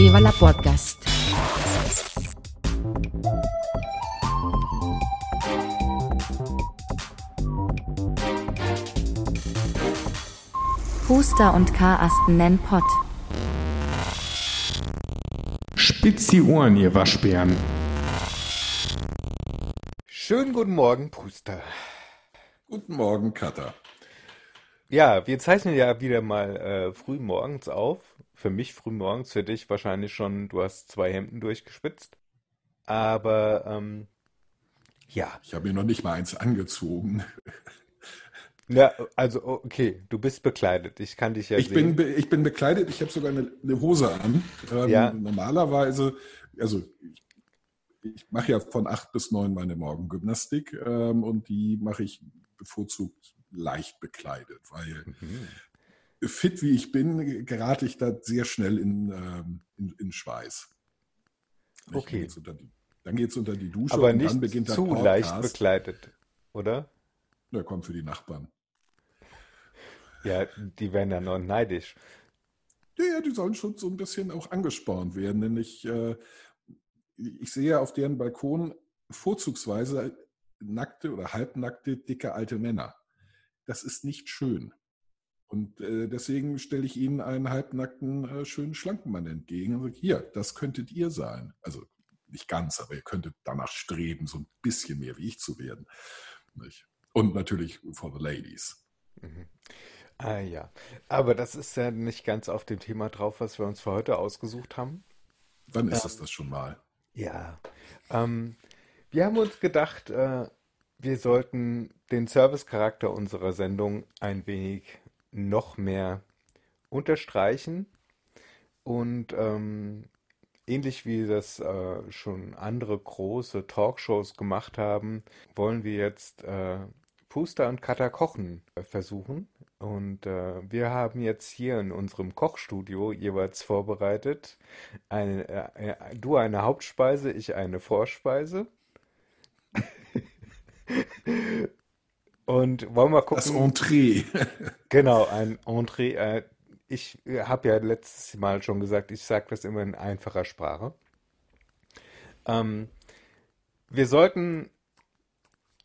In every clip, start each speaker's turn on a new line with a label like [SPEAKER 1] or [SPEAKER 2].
[SPEAKER 1] Viva la Podcast. Puster und Karasten nennen Pott.
[SPEAKER 2] Spitz die Ohren, ihr Waschbären.
[SPEAKER 3] Schönen guten Morgen, Puster.
[SPEAKER 4] Guten Morgen, Cutter.
[SPEAKER 3] Ja, wir zeichnen ja wieder mal äh, früh morgens auf. Für mich früh morgens, für dich wahrscheinlich schon, du hast zwei Hemden durchgespitzt. Aber ähm, ja,
[SPEAKER 4] Ich habe mir noch nicht mal eins angezogen.
[SPEAKER 3] ja, also okay, du bist bekleidet. Ich kann dich ja
[SPEAKER 4] Ich
[SPEAKER 3] sehen.
[SPEAKER 4] bin, ich bin bekleidet, ich habe sogar eine, eine Hose an. Ähm,
[SPEAKER 3] Ja.
[SPEAKER 4] Normalerweise, also ich, ich mache ja von acht bis neun meine Morgengymnastik ähm, und die mache ich bevorzugt leicht bekleidet, weil
[SPEAKER 3] Mhm.
[SPEAKER 4] Fit wie ich bin, gerate ich da sehr schnell in, ähm, in, in Schweiß. Nicht?
[SPEAKER 3] Okay.
[SPEAKER 4] Dann geht's unter die, dann geht's unter die Dusche
[SPEAKER 3] Aber
[SPEAKER 4] und
[SPEAKER 3] nicht
[SPEAKER 4] dann beginnt
[SPEAKER 3] zu leicht
[SPEAKER 4] Podcast.
[SPEAKER 3] bekleidet, oder?
[SPEAKER 4] Der kommt für die Nachbarn.
[SPEAKER 3] Ja, die werden ja noch neidisch.
[SPEAKER 4] Ja, ja, die sollen schon so ein bisschen auch angespornt werden, denn ich, äh, ich sehe auf deren Balkon vorzugsweise nackte oder halbnackte, dicke alte Männer. Das ist nicht schön. Und äh, deswegen stelle ich ihnen einen halbnackten, äh, schönen, schlanken Mann entgegen und sage, hier, das könntet ihr sein. Also nicht ganz, aber ihr könntet danach streben, so ein bisschen mehr wie ich zu werden. Nicht? Und natürlich for the ladies.
[SPEAKER 3] Mhm. Ah ja, aber das ist ja nicht ganz auf dem Thema drauf, was wir uns für heute ausgesucht haben.
[SPEAKER 4] Wann ist es das schon mal?
[SPEAKER 3] Ja, ähm, wir haben uns gedacht, äh, wir sollten den Servicecharakter unserer Sendung ein wenig noch mehr unterstreichen und ähm, ähnlich wie das äh, schon andere große Talkshows gemacht haben, wollen wir jetzt äh, Puster und Cutter kochen äh, versuchen. Und äh, wir haben jetzt hier in unserem Kochstudio jeweils vorbereitet eine, äh, äh, du eine Hauptspeise, ich eine Vorspeise. Und wollen wir
[SPEAKER 4] Das
[SPEAKER 3] gucken,
[SPEAKER 4] Entree.
[SPEAKER 3] genau, ein Entree. Äh, ich habe ja letztes Mal schon gesagt, ich sage das immer in einfacher Sprache. Ähm, wir sollten,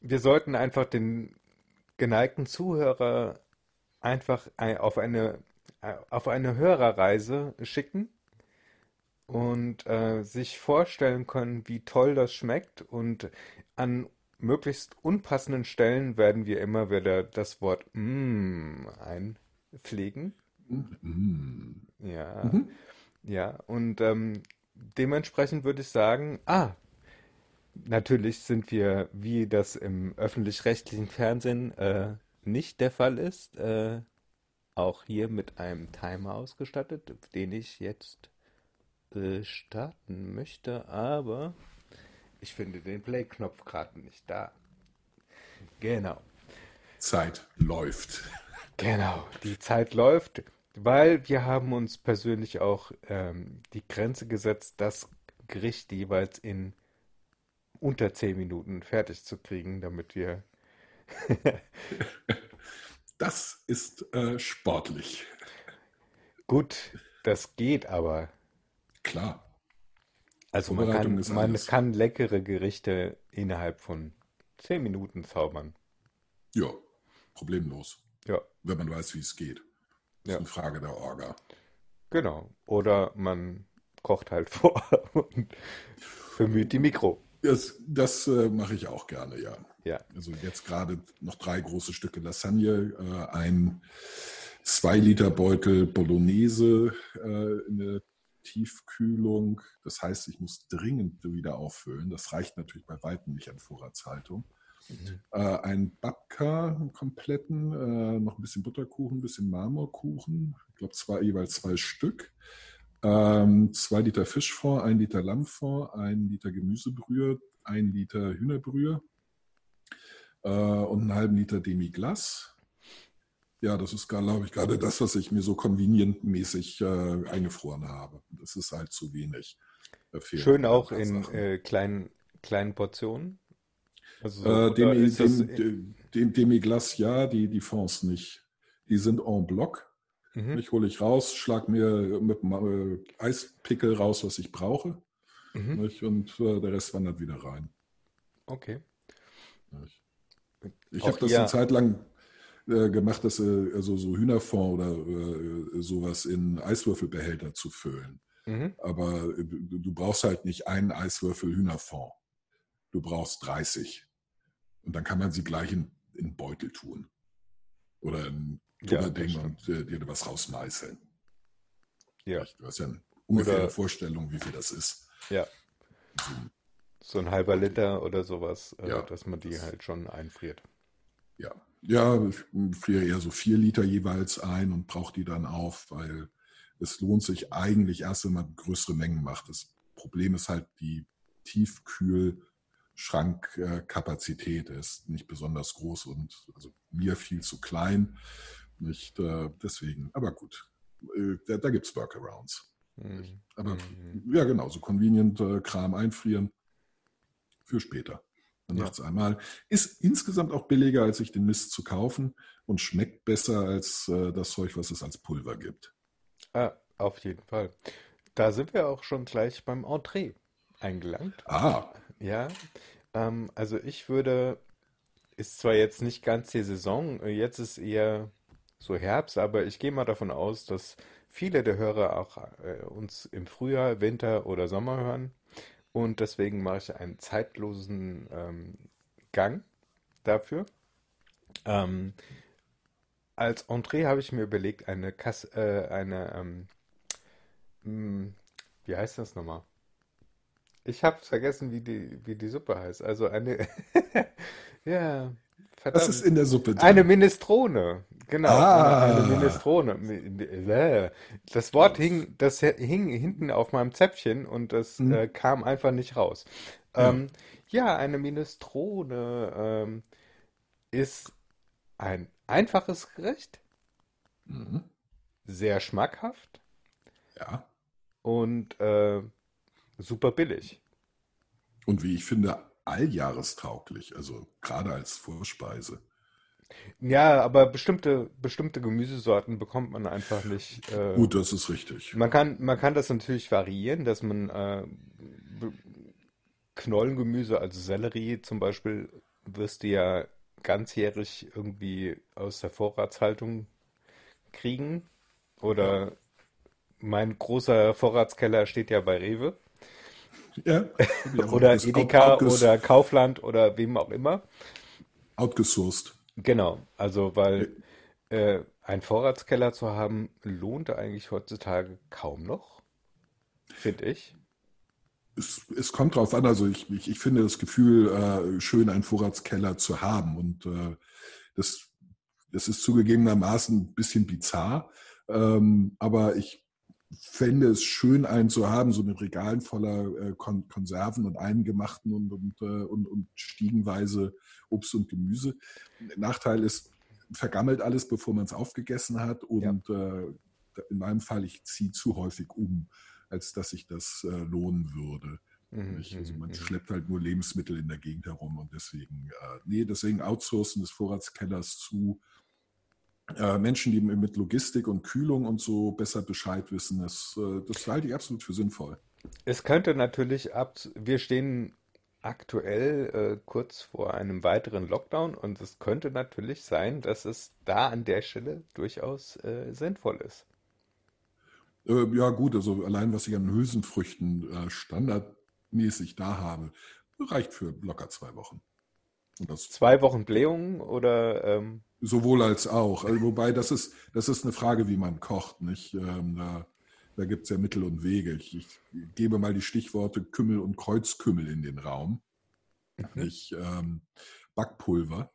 [SPEAKER 3] wir sollten einfach den geneigten Zuhörer einfach ein- auf eine, äh, auf eine Hörerreise schicken und äh, sich vorstellen können, wie toll das schmeckt. Und an möglichst unpassenden Stellen werden wir immer wieder das Wort mm einpflegen.
[SPEAKER 4] Mm.
[SPEAKER 3] Ja,
[SPEAKER 4] Mhm.
[SPEAKER 3] ja. Und ähm, dementsprechend würde ich sagen, ah, natürlich sind wir, wie das im öffentlich-rechtlichen Fernsehen äh, nicht der Fall ist, äh, auch hier mit einem Timer ausgestattet, den ich jetzt äh, starten möchte, aber ich finde den Play-Knopf gerade nicht da. Genau.
[SPEAKER 4] Zeit läuft.
[SPEAKER 3] Genau, die Zeit läuft, weil wir haben uns persönlich auch ähm, die Grenze gesetzt, das Gericht jeweils in unter 10 Minuten fertig zu kriegen, damit wir
[SPEAKER 4] Das ist äh, sportlich.
[SPEAKER 3] gut, das geht aber.
[SPEAKER 4] Klar.
[SPEAKER 3] Also man kann, man
[SPEAKER 4] alles.
[SPEAKER 3] kann leckere Gerichte innerhalb von 10 Minuten zaubern.
[SPEAKER 4] Ja, problemlos.
[SPEAKER 3] Ja,
[SPEAKER 4] Wenn man weiß, wie es geht. Das
[SPEAKER 3] Ja.
[SPEAKER 4] ist eine Frage der Orga.
[SPEAKER 3] genau. Oder man kocht halt vor und bemüht die Mikro.
[SPEAKER 4] Das, das äh, mache ich auch gerne, ja.
[SPEAKER 3] Ja.
[SPEAKER 4] Also jetzt gerade noch drei große Stücke Lasagne, äh, ein zwei Liter Beutel Bolognese äh, in der Tiefkühlung. Das heißt, ich muss dringend wieder auffüllen. Das reicht natürlich bei weitem nicht an Vorratshaltung. Äh, ein Babka, einen kompletten, äh, noch ein bisschen Butterkuchen, ein bisschen Marmorkuchen. Ich glaube, zwei, jeweils zwei Stück. Ähm, zwei Liter Fischfond, ein Liter Lammfond, ein Liter Gemüsebrühe, ein Liter Hühnerbrühe äh, und einen halben Liter Demi-Glace. Ja, das ist, glaube ich, gerade das, was ich mir so convenient-mäßig äh, eingefroren habe. Das ist halt zu wenig. Fehlen
[SPEAKER 3] Schön auch in äh, kleinen, kleinen Portionen. Also so,
[SPEAKER 4] Äh, Demi, dem, dem, dem Demi-Glace ja, die, die Fonds nicht. Die sind en bloc.
[SPEAKER 3] Mhm.
[SPEAKER 4] Ich hole ich raus, schlag mir mit dem äh, Eispickel raus, was ich brauche.
[SPEAKER 3] Mhm.
[SPEAKER 4] Und äh, der Rest wandert wieder rein.
[SPEAKER 3] Okay.
[SPEAKER 4] Ich
[SPEAKER 3] Auch
[SPEAKER 4] habe das
[SPEAKER 3] hier-
[SPEAKER 4] eine Zeit lang äh, gemacht, dass, äh, also so Hühnerfond oder äh, sowas in Eiswürfelbehälter zu füllen.
[SPEAKER 3] Mhm.
[SPEAKER 4] Aber äh, du, brauchst halt nicht einen Eiswürfel Hühnerfond. Du brauchst 30. Und dann kann man sie gleich in, in Beutel tun. Oder in ein
[SPEAKER 3] Ja,
[SPEAKER 4] und äh, dir was rausmeißeln.
[SPEAKER 3] Ja,
[SPEAKER 4] Du hast ja eine ungefähr
[SPEAKER 3] Oder-
[SPEAKER 4] Vorstellung, wie viel das ist.
[SPEAKER 3] ja. So ein halber Liter oder sowas, äh,
[SPEAKER 4] Ja,
[SPEAKER 3] dass man die
[SPEAKER 4] das-
[SPEAKER 3] halt schon einfriert.
[SPEAKER 4] Ja, ja, ich friere eher so vier Liter jeweils ein und brauche die dann auf, weil es lohnt sich eigentlich erst, wenn man größere Mengen macht. Das Problem ist halt, die Tiefkühlschrankkapazität ist nicht besonders groß und also mir viel zu klein. Nicht äh, deswegen, aber gut, äh, da, da gibt es Workarounds.
[SPEAKER 3] Mhm.
[SPEAKER 4] Aber
[SPEAKER 3] Mhm.
[SPEAKER 4] ja, genau, so convenient äh, Kram einfrieren für später. Dann
[SPEAKER 3] Ja.
[SPEAKER 4] macht es einmal. Ist insgesamt auch billiger, als sich den Mist zu kaufen und schmeckt besser als äh, das Zeug, was es als Pulver gibt.
[SPEAKER 3] Ah, auf jeden Fall. Da sind wir auch schon gleich beim Entree eingelangt.
[SPEAKER 4] Ah,
[SPEAKER 3] Ja, ähm, also ich würde, ist zwar jetzt nicht ganz die Saison, jetzt ist eher so Herbst, aber ich gehe mal davon aus, dass viele der Hörer auch äh, uns im Frühjahr, Winter oder Sommer hören. Und deswegen mache ich einen zeitlosen ähm, Gang dafür. Ähm, als Entree habe ich mir überlegt, eine Kass, äh, eine, ähm, mh, wie heißt das nochmal? Ich habe vergessen, wie die, wie die Suppe heißt. Also eine, ja,
[SPEAKER 4] was ist
[SPEAKER 3] verdammt.
[SPEAKER 4] in der Suppe drin?
[SPEAKER 3] Eine Minestrone, genau,
[SPEAKER 4] Ah.
[SPEAKER 3] eine, Minestrone. Mi- äh, Das Wort hing, das hing hinten auf meinem Zäpfchen und das
[SPEAKER 4] Hm.
[SPEAKER 3] äh, kam einfach nicht raus.
[SPEAKER 4] Ja.
[SPEAKER 3] Ähm, ja, eine Minestrone ähm, ist ein einfaches Gericht,
[SPEAKER 4] Mhm.
[SPEAKER 3] sehr schmackhaft
[SPEAKER 4] Ja.
[SPEAKER 3] und äh, super billig.
[SPEAKER 4] Und wie ich finde, alljahrestauglich, also gerade als Vorspeise.
[SPEAKER 3] Ja, aber bestimmte, bestimmte Gemüsesorten bekommt man einfach nicht. Äh,
[SPEAKER 4] Gut, das ist richtig.
[SPEAKER 3] Man kann, man kann das natürlich variieren, dass man äh, Knollengemüse, also Sellerie zum Beispiel, wirst du ja ganzjährig irgendwie aus der Vorratshaltung kriegen. Oder mein großer Vorratskeller steht ja bei Rewe.
[SPEAKER 4] Ja.
[SPEAKER 3] Oder Edeka oder Kaufland oder wem auch immer.
[SPEAKER 4] Outgesourced.
[SPEAKER 3] Genau, also weil äh, ein Vorratskeller zu haben, lohnt eigentlich heutzutage kaum noch, finde ich.
[SPEAKER 4] Es, es kommt drauf an, also ich, ich, ich finde das Gefühl, äh, schön einen Vorratskeller zu haben. Und äh, das, das ist zugegebenermaßen ein bisschen bizarr. Ähm, aber ich fände es schön, einen zu haben, so mit Regalen voller äh, Kon Konserven und eingemachten und, und, äh, und, und stiegenweise Obst und Gemüse. Nachteil ist, vergammelt alles, bevor man es aufgegessen hat. Und äh, in meinem Fall, ich ziehe zu häufig um, als dass sich das äh, lohnen würde.
[SPEAKER 3] Mhm?
[SPEAKER 4] Also
[SPEAKER 3] mhm,
[SPEAKER 4] man
[SPEAKER 3] mhm.
[SPEAKER 4] schleppt halt nur Lebensmittel in der Gegend herum und deswegen, äh, nee, deswegen Outsourcen des Vorratskellers zu Menschen, die mit Logistik und Kühlung und so besser Bescheid wissen, das, äh, das halte ich absolut für sinnvoll.
[SPEAKER 3] Es könnte natürlich ab, wir stehen aktuell äh, kurz vor einem weiteren Lockdown und es könnte natürlich sein, dass es da an der Stelle durchaus äh, sinnvoll ist.
[SPEAKER 4] Äh, ja gut, also allein was ich an Hülsenfrüchten äh, standardmäßig da habe, reicht für locker zwei Wochen. Das
[SPEAKER 3] Zwei Wochen Blähungen oder ähm,
[SPEAKER 4] Sowohl als auch. Also, wobei, das ist, das ist eine Frage, wie man kocht. Nicht? Ähm, da da gibt es ja Mittel und Wege. Ich, ich gebe mal die Stichworte Kümmel und Kreuzkümmel in den Raum. Nicht ähm, Backpulver.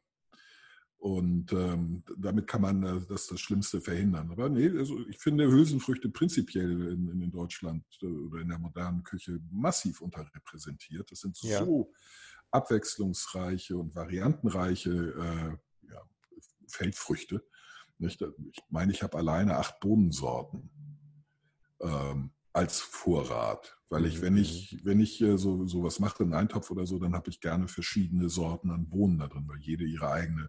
[SPEAKER 4] Und ähm, damit kann man äh, das, das Schlimmste verhindern. Aber nee, also ich finde Hülsenfrüchte prinzipiell in, in, in Deutschland äh, oder in der modernen Küche massiv unterrepräsentiert. Das sind
[SPEAKER 3] Ja.
[SPEAKER 4] so abwechslungsreiche und variantenreiche äh, ja, Feldfrüchte. Nicht? Ich meine, ich habe alleine acht Bohnensorten ähm, als Vorrat. Weil ich, wenn ich, wenn ich äh, so sowas mache, einen Eintopf oder so, dann habe ich gerne verschiedene Sorten an Bohnen da drin, weil jede ihre eigene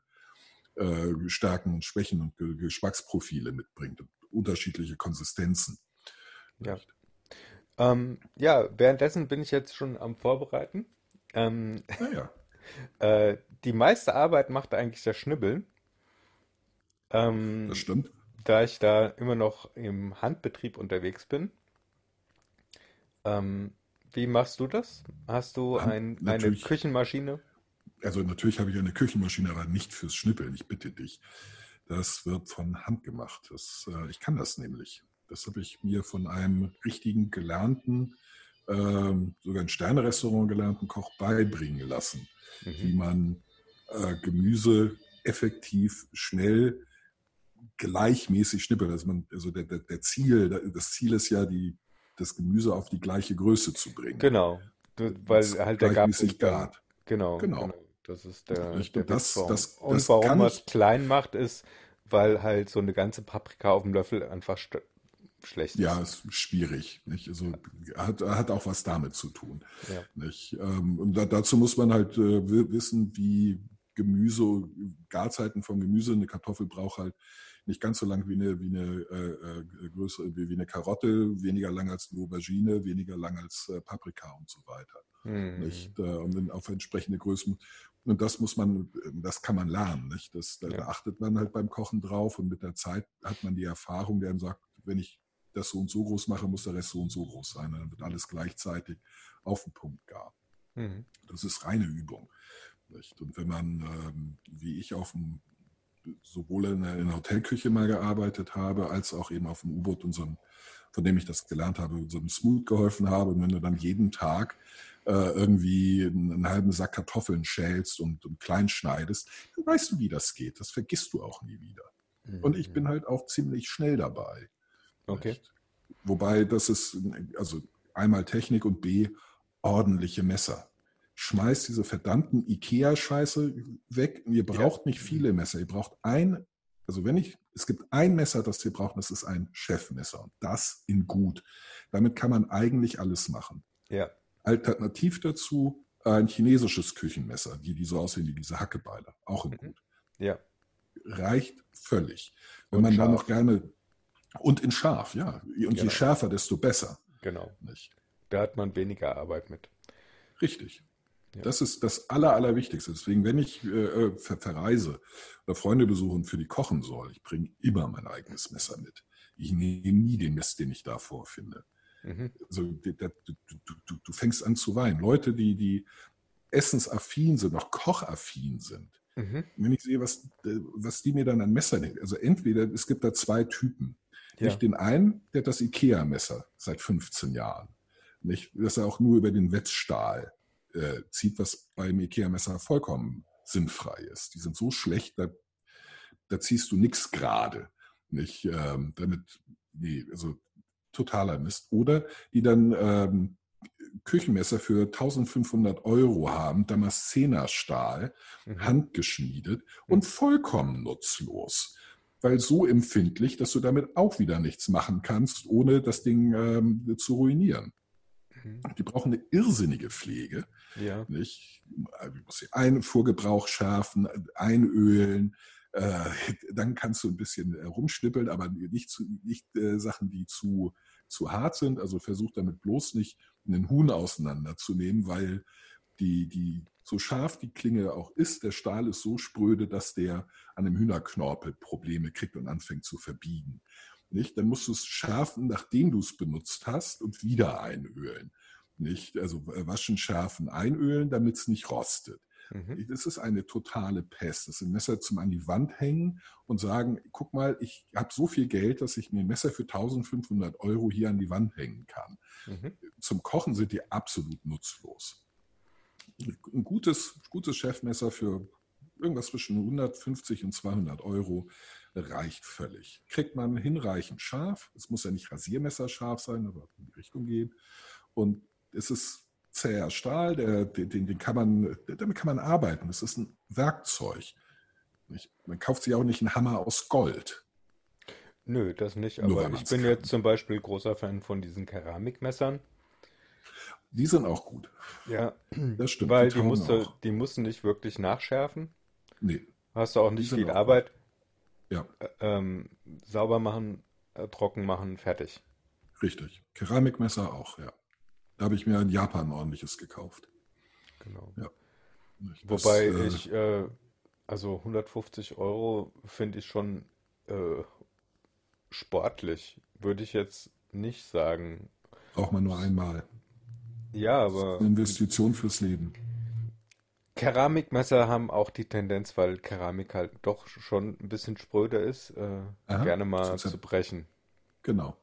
[SPEAKER 4] äh, Stärken und Schwächen und Ge- Geschmacksprofile mitbringt. Und unterschiedliche Konsistenzen.
[SPEAKER 3] Ja. Ähm, ja, währenddessen bin ich jetzt schon am Vorbereiten. Ähm,
[SPEAKER 4] Naja,
[SPEAKER 3] äh, die meiste Arbeit macht eigentlich das Schnibbeln. Ähm,
[SPEAKER 4] das stimmt.
[SPEAKER 3] da ich da immer noch im Handbetrieb unterwegs bin. Ähm, wie machst du das? Hast du ein, eine. Küchenmaschine?
[SPEAKER 4] Also natürlich habe ich eine Küchenmaschine, aber nicht fürs Schnippeln, ich bitte dich. Das wird von Hand gemacht. Das, äh, ich kann das nämlich. Das habe ich mir von einem richtigen gelernten, sogar ein Sternerestaurant gelernten Koch beibringen lassen, wie
[SPEAKER 3] Mhm.
[SPEAKER 4] man äh, Gemüse effektiv, schnell, gleichmäßig schnippelt. Also, man, also der, der, der Ziel, das Ziel ist ja, die, das Gemüse auf die gleiche Größe zu bringen.
[SPEAKER 3] Genau, weil
[SPEAKER 4] Das
[SPEAKER 3] halt der
[SPEAKER 4] gleichmäßig gart.
[SPEAKER 3] genau,
[SPEAKER 4] Genau.
[SPEAKER 3] genau, das ist der,
[SPEAKER 4] Nicht?
[SPEAKER 3] der
[SPEAKER 4] Und das-
[SPEAKER 3] Witz warum.
[SPEAKER 4] das-
[SPEAKER 3] Und
[SPEAKER 4] das
[SPEAKER 3] warum man es
[SPEAKER 4] ich-
[SPEAKER 3] klein macht, ist, weil halt so eine ganze Paprika auf dem Löffel einfach st- schlecht
[SPEAKER 4] Ja,
[SPEAKER 3] ist.
[SPEAKER 4] ist schwierig. Nicht? Also hat, hat auch was damit zu tun.
[SPEAKER 3] Ja.
[SPEAKER 4] Nicht? Ähm, Und da, dazu muss man halt äh, wi- wissen, wie Gemüse, Garzeiten vom Gemüse, eine Kartoffel braucht halt nicht ganz so lang wie eine, wie eine äh, äh, größere, wie, wie eine Karotte, weniger lang als eine Aubergine, weniger lang als äh, Paprika und so weiter.
[SPEAKER 3] Mhm.
[SPEAKER 4] Nicht? Äh, und dann auf entsprechende Größen. Und das muss man, das kann man lernen. Nicht? Das, da,
[SPEAKER 3] Ja.
[SPEAKER 4] achtet man halt beim Kochen drauf und mit der Zeit hat man die Erfahrung, der einem sagt, wenn ich das so und so groß mache, muss der Rest so und so groß sein. Dann wird alles gleichzeitig auf den Punkt gar.
[SPEAKER 3] Mhm.
[SPEAKER 4] Das ist reine Übung. Nicht? Und wenn man, ähm, wie ich auf dem, sowohl in der, in der Hotelküche mal gearbeitet habe, als auch eben auf dem U-Boot und so einem, von dem ich das gelernt habe, so einem Smooth geholfen habe, und wenn du dann jeden Tag äh, irgendwie einen, einen halben Sack Kartoffeln schälst und, und klein schneidest, dann weißt du, wie das geht. Das vergisst du auch nie wieder. Und ich bin halt auch ziemlich schnell dabei.
[SPEAKER 3] Okay.
[SPEAKER 4] Wobei das ist, also einmal Technik und B, ordentliche Messer. Schmeißt diese verdammten Ikea-Scheiße weg. Ihr braucht nicht viele Messer. Ihr braucht ein, also wenn ich, es gibt ein Messer, das ihr braucht, das ist ein Chefmesser. Und das in gut. Damit kann man eigentlich alles machen.
[SPEAKER 3] Ja.
[SPEAKER 4] Alternativ dazu ein chinesisches Küchenmesser, die, die so aussehen wie diese Hackebeile. Auch in
[SPEAKER 3] Mhm.
[SPEAKER 4] gut.
[SPEAKER 3] Ja.
[SPEAKER 4] Reicht völlig. Wenn
[SPEAKER 3] Und
[SPEAKER 4] man
[SPEAKER 3] scharf.
[SPEAKER 4] noch gerne, und in scharf, ja. Und
[SPEAKER 3] Genau.
[SPEAKER 4] je schärfer, desto besser.
[SPEAKER 3] Genau.
[SPEAKER 4] Nicht?
[SPEAKER 3] Da hat man weniger Arbeit mit.
[SPEAKER 4] Richtig.
[SPEAKER 3] Ja.
[SPEAKER 4] Das ist das Aller, Allerwichtigste. Deswegen, wenn ich äh, äh, ver verreise oder Freunde besuche und für die kochen soll, ich bringe immer mein eigenes Messer mit. Ich nehme nie den Mist, den ich da vorfinde.
[SPEAKER 3] Mhm.
[SPEAKER 4] Also, du, du, du fängst an zu weinen. Leute, die, die essensaffin sind, noch kochaffin sind,
[SPEAKER 3] Mhm.
[SPEAKER 4] wenn ich sehe, was, äh, was die mir dann an Messer nehmen. Also entweder, es gibt da zwei Typen.
[SPEAKER 3] Ja.
[SPEAKER 4] Nicht den einen, der hat das Ikea-Messer seit 15 Jahren. Nicht, dass er auch nur über den Wetzstahl äh, zieht, was beim Ikea-Messer vollkommen sinnfrei ist. Die sind so schlecht, da, da ziehst du nichts gerade. Nicht, ähm, damit, nee, also totaler Mist. Oder die dann ähm, Küchenmesser für 1500 Euro haben, Damaszenerstahl,
[SPEAKER 3] Mhm.
[SPEAKER 4] handgeschmiedet und vollkommen nutzlos. Weil so empfindlich, dass du damit auch wieder nichts machen kannst, ohne das Ding ähm, zu ruinieren.
[SPEAKER 3] Mhm.
[SPEAKER 4] Die brauchen eine irrsinnige Pflege.
[SPEAKER 3] Ja.
[SPEAKER 4] Nicht? Sie ein Vorgebrauch schärfen, einölen. Äh, dann kannst du ein bisschen äh, rumschnippeln, aber nicht, zu, nicht äh, Sachen, die zu, zu hart sind. Also versuch damit bloß nicht einen Huhn auseinanderzunehmen, weil die, die, so scharf die Klinge auch ist, der Stahl ist so spröde, dass der an dem Hühnerknorpel Probleme kriegt und anfängt zu verbiegen. Nicht? Dann musst du es schärfen, nachdem du es benutzt hast und wieder einölen. Nicht? Also äh, waschen, schärfen, einölen, damit es nicht rostet.
[SPEAKER 3] Mhm.
[SPEAKER 4] Das ist eine totale Pest. Das sind Messer zum an die Wand hängen und sagen, guck mal, ich habe so viel Geld, dass ich mir ein Messer für 1500 Euro hier an die Wand hängen kann.
[SPEAKER 3] Mhm.
[SPEAKER 4] Zum Kochen sind die absolut nutzlos. Ein gutes, gutes Chefmesser für irgendwas zwischen 150 und 200 Euro reicht völlig. Kriegt man hinreichend scharf. Es muss ja nicht rasiermesserscharf sein, aber in die Richtung gehen. Und es ist zäher Stahl, der, den, den kann man, damit kann man arbeiten. Es ist ein Werkzeug. Man kauft sich auch nicht einen Hammer aus Gold.
[SPEAKER 3] Nö, das nicht. Aber ich bin
[SPEAKER 4] kann.
[SPEAKER 3] jetzt zum Beispiel großer Fan von diesen Keramikmessern.
[SPEAKER 4] Die sind auch gut.
[SPEAKER 3] Ja,
[SPEAKER 4] Das stimmt.
[SPEAKER 3] weil die
[SPEAKER 4] taugen
[SPEAKER 3] musst du, die musst du nicht wirklich nachschärfen.
[SPEAKER 4] Nee,
[SPEAKER 3] Hast du auch
[SPEAKER 4] Die
[SPEAKER 3] nicht viel
[SPEAKER 4] auch
[SPEAKER 3] Arbeit.
[SPEAKER 4] ja.
[SPEAKER 3] Ähm, sauber machen äh, trocken machen, fertig.
[SPEAKER 4] Richtig. Keramikmesser auch, ja. Da habe ich mir in Japan ordentliches gekauft.
[SPEAKER 3] Genau.
[SPEAKER 4] Ja. Das,
[SPEAKER 3] Wobei
[SPEAKER 4] äh,
[SPEAKER 3] ich, äh, also 150 Euro finde ich schon äh, sportlich. Würde ich jetzt nicht sagen.
[SPEAKER 4] braucht man nur einmal.
[SPEAKER 3] Ja,
[SPEAKER 4] Eine
[SPEAKER 3] aber
[SPEAKER 4] Investition fürs Leben.
[SPEAKER 3] Keramikmesser haben auch die Tendenz, weil Keramik halt doch schon ein bisschen spröder ist, äh,
[SPEAKER 4] Aha,
[SPEAKER 3] gerne mal
[SPEAKER 4] zu
[SPEAKER 3] brechen.
[SPEAKER 4] Genau.